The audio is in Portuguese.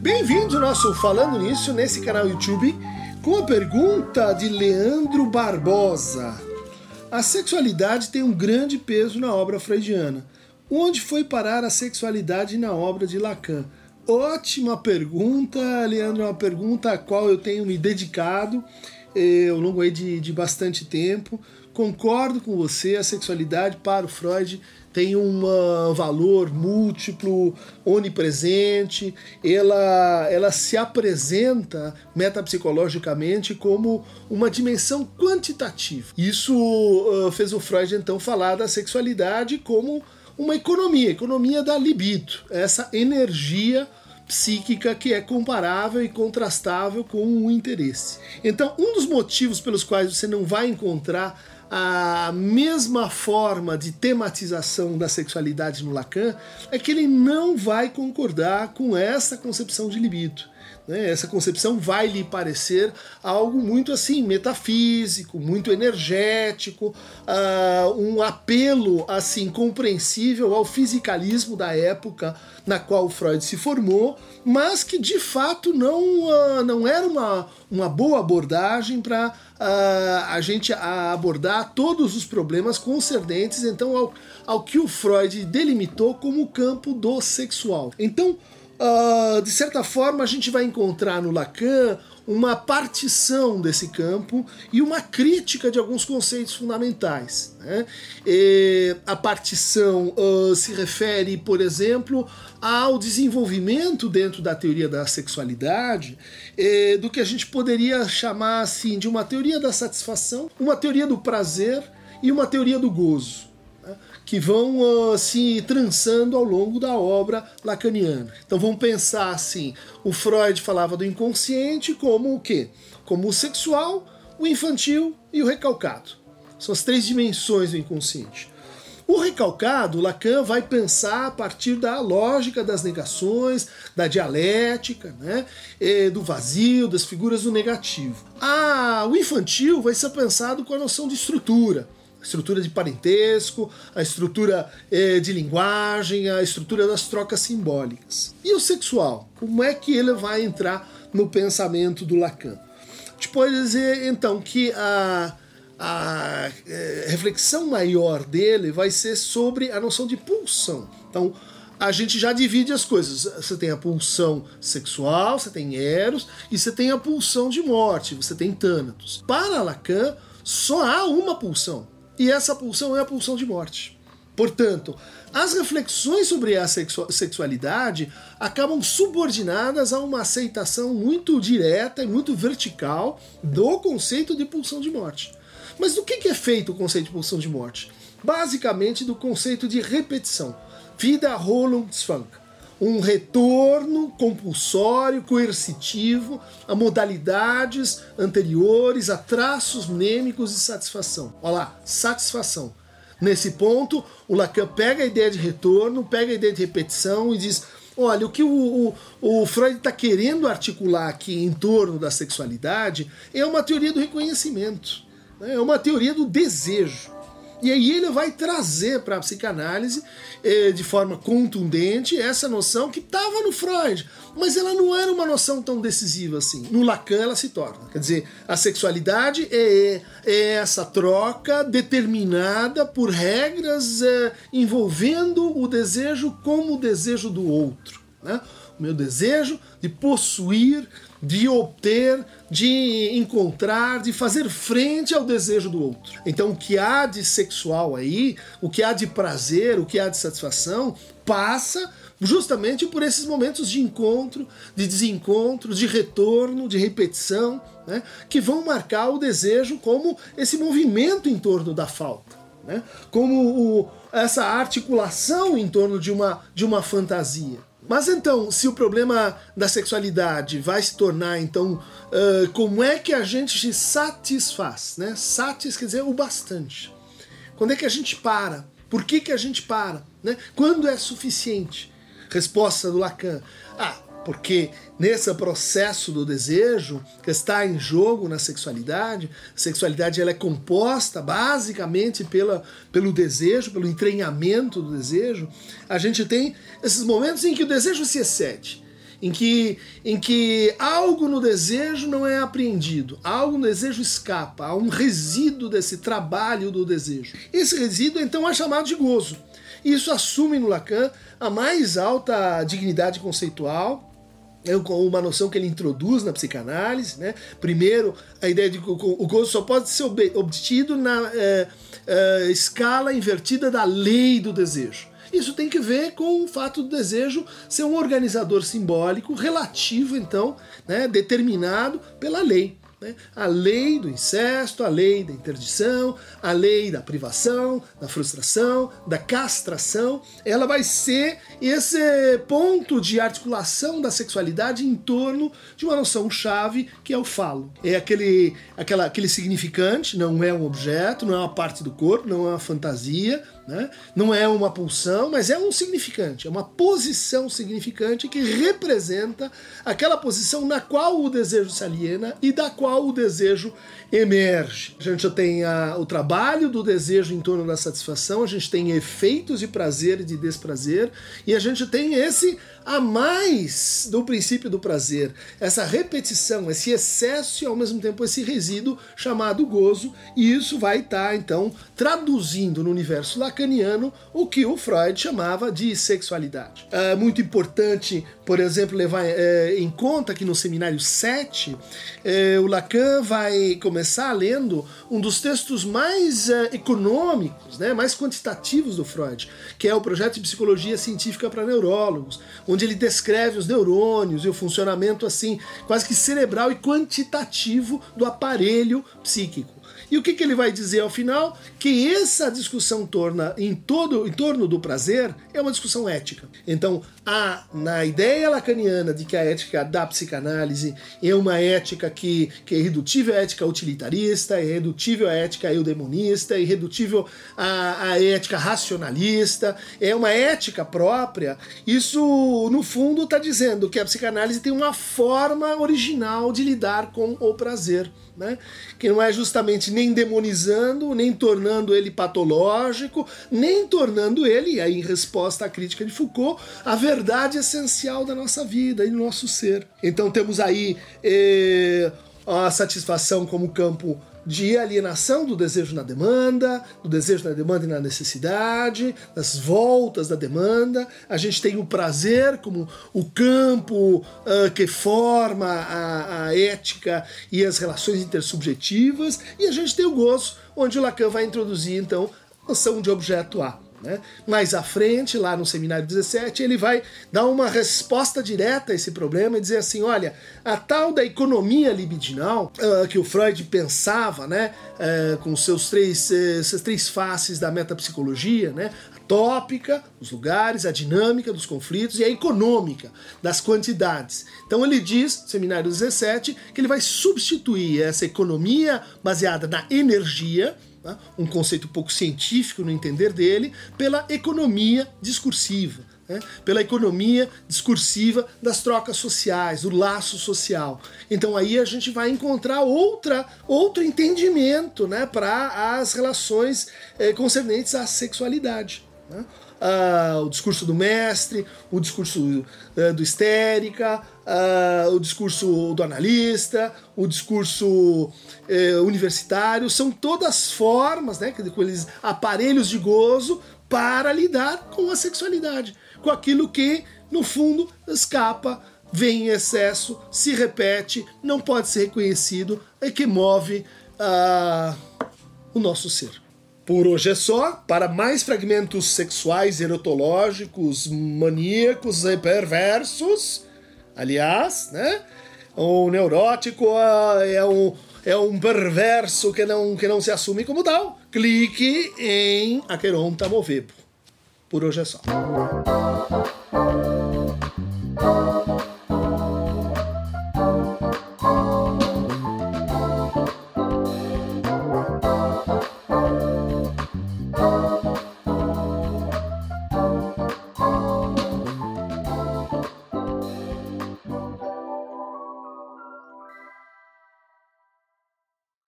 Bem-vindo ao nosso Falando Nisso nesse canal YouTube com a pergunta de Leandro Barbosa. A sexualidade tem um grande peso na obra freudiana. Onde foi parar a sexualidade na obra de Lacan? Ótima pergunta, Leandro, uma pergunta a qual eu tenho me dedicado eh, ao longo aí de, de bastante tempo. Concordo com você, a sexualidade para o Freud tem um valor múltiplo, onipresente, ela, ela se apresenta metapsicologicamente como uma dimensão quantitativa. Isso uh, fez o Freud então falar da sexualidade como uma economia, economia da libido, essa energia psíquica que é comparável e contrastável com o interesse. Então, um dos motivos pelos quais você não vai encontrar a mesma forma de tematização da sexualidade no Lacan é que ele não vai concordar com essa concepção de libido. Né? Essa concepção vai lhe parecer algo muito assim metafísico, muito energético, uh, um apelo assim compreensível ao fisicalismo da época na qual Freud se formou, mas que de fato não, uh, não era uma, uma boa abordagem para uh, ah, a gente abordar todos os problemas concernentes então ao, ao que o Freud delimitou como o campo do sexual. Então, uh, de certa forma, a gente vai encontrar no Lacan uma partição desse campo e uma crítica de alguns conceitos fundamentais. Né? a partição uh, se refere, por exemplo, ao desenvolvimento dentro da teoria da sexualidade eh, do que a gente poderia chamar assim de uma teoria da satisfação, uma teoria do prazer e uma teoria do gozo que vão uh, se trançando ao longo da obra lacaniana. Então vamos pensar assim: o Freud falava do inconsciente como o quê? Como o sexual, o infantil e o recalcado. São as três dimensões do inconsciente. O recalcado, Lacan vai pensar a partir da lógica das negações, da dialética, né, do vazio, das figuras do negativo. Ah, o infantil vai ser pensado com a noção de estrutura a estrutura de parentesco, a estrutura eh, de linguagem, a estrutura das trocas simbólicas. E o sexual? Como é que ele vai entrar no pensamento do Lacan? A pode dizer então que a, a eh, reflexão maior dele vai ser sobre a noção de pulsão. Então, a gente já divide as coisas. Você tem a pulsão sexual, você tem Eros, e você tem a pulsão de morte, você tem Thanatos. Para Lacan, só há uma pulsão e essa pulsão é a pulsão de morte. Portanto, as reflexões sobre a sexualidade acabam subordinadas a uma aceitação muito direta e muito vertical do conceito de pulsão de morte. Mas do que é feito o conceito de pulsão de morte? Basicamente do conceito de repetição. Vida Wiederholungsfang um retorno compulsório, coercitivo a modalidades anteriores, a traços mnêmicos de satisfação. Olha lá, satisfação. Nesse ponto, o Lacan pega a ideia de retorno, pega a ideia de repetição e diz: olha, o que o, o, o Freud está querendo articular aqui em torno da sexualidade é uma teoria do reconhecimento, né? é uma teoria do desejo. E aí ele vai trazer para a psicanálise eh, de forma contundente essa noção que estava no Freud, mas ela não era uma noção tão decisiva assim. No Lacan ela se torna. Quer dizer, a sexualidade é, é essa troca determinada por regras eh, envolvendo o desejo como o desejo do outro. Né? O meu desejo de possuir de obter, de encontrar, de fazer frente ao desejo do outro. Então, o que há de sexual aí, o que há de prazer, o que há de satisfação, passa justamente por esses momentos de encontro, de desencontro, de retorno, de repetição, né, que vão marcar o desejo como esse movimento em torno da falta, né, como o, essa articulação em torno de uma, de uma fantasia. Mas então, se o problema da sexualidade vai se tornar, então, uh, como é que a gente se satisfaz? Né? Satis quer dizer o bastante. Quando é que a gente para? Por que, que a gente para? Né? Quando é suficiente? Resposta do Lacan. Ah, porque nesse processo do desejo que está em jogo na sexualidade, a sexualidade ela é composta basicamente pela, pelo desejo, pelo entranhamento do desejo. A gente tem esses momentos em que o desejo se excede em que, em que algo no desejo não é apreendido, algo no desejo escapa, há um resíduo desse trabalho do desejo. Esse resíduo então é chamado de gozo. Isso assume no Lacan a mais alta dignidade conceitual, uma noção que ele introduz na psicanálise. Né? Primeiro, a ideia de que o gozo só pode ser obtido na é, é, escala invertida da lei do desejo. Isso tem que ver com o fato do desejo ser um organizador simbólico relativo, então, né, determinado pela lei. Né? A lei do incesto, a lei da interdição, a lei da privação, da frustração, da castração, ela vai ser esse ponto de articulação da sexualidade em torno de uma noção chave que é o falo. É aquele, aquela, aquele significante, não é um objeto, não é uma parte do corpo, não é uma fantasia, né? Não é uma pulsão, mas é um significante, é uma posição significante que representa aquela posição na qual o desejo se aliena e da qual o desejo emerge. A gente tem a, o trabalho do desejo em torno da satisfação, a gente tem efeitos de prazer e de desprazer, e a gente tem esse a mais do princípio do prazer, essa repetição, esse excesso e ao mesmo tempo esse resíduo chamado gozo, e isso vai estar tá, então traduzindo no universo lacaniano o que o Freud chamava de sexualidade. É muito importante, por exemplo, levar é, em conta que no seminário 7 é, o Lacan vai começar lendo um dos textos mais é, econômicos, né, mais quantitativos do Freud, que é o projeto de psicologia científica para neurólogos, onde ele descreve os neurônios e o funcionamento assim, quase que cerebral e quantitativo do aparelho psíquico. E o que, que ele vai dizer ao final? Que essa discussão torna em todo em torno do prazer é uma discussão ética. Então, há na ideia lacaniana de que a ética da psicanálise é uma ética que, que é irredutível à ética utilitarista, é irredutível à ética eudemonista, é irredutível à, à ética racionalista, é uma ética própria, isso no fundo está dizendo que a psicanálise tem uma forma original de lidar com o prazer né? que não é justamente nem demonizando, nem tornando ele patológico, nem tornando ele, aí em resposta à crítica de Foucault, a verdade essencial da nossa vida e do nosso ser. Então temos aí eh, a satisfação como campo de alienação do desejo na demanda, do desejo na demanda e na necessidade, das voltas da demanda. A gente tem o prazer como o campo uh, que forma a, a ética e as relações intersubjetivas, e a gente tem o gozo, onde o Lacan vai introduzir então a noção de objeto A. Né? Mais à frente, lá no seminário 17, ele vai dar uma resposta direta a esse problema e dizer assim: olha, a tal da economia libidinal uh, que o Freud pensava, né, uh, com seus três, uh, três faces da metapsicologia, né, tópica, os lugares, a dinâmica dos conflitos e a econômica das quantidades. Então ele diz, seminário 17, que ele vai substituir essa economia baseada na energia né, um conceito pouco científico no entender dele, pela economia discursiva. Né, pela economia discursiva das trocas sociais, do laço social. Então aí a gente vai encontrar outra, outro entendimento né, para as relações eh, concernentes à sexualidade. Né? uh, o discurso do mestre, o discurso uh, do histérica, uh, o discurso do analista, o discurso eh, universitário, são todas formas, né, aqueles aparelhos de gozo para lidar com a sexualidade, com aquilo que, no fundo, escapa, vem em excesso, se repete, não pode ser reconhecido e que move o nosso ser. Por hoje é só. Para mais fragmentos sexuais, erotológicos, maníacos e perversos, aliás, né? O neurótico ah, é um, é um perverso que não, que não se assume como tal. Clique em Aqueronta Movebo. Por hoje é só.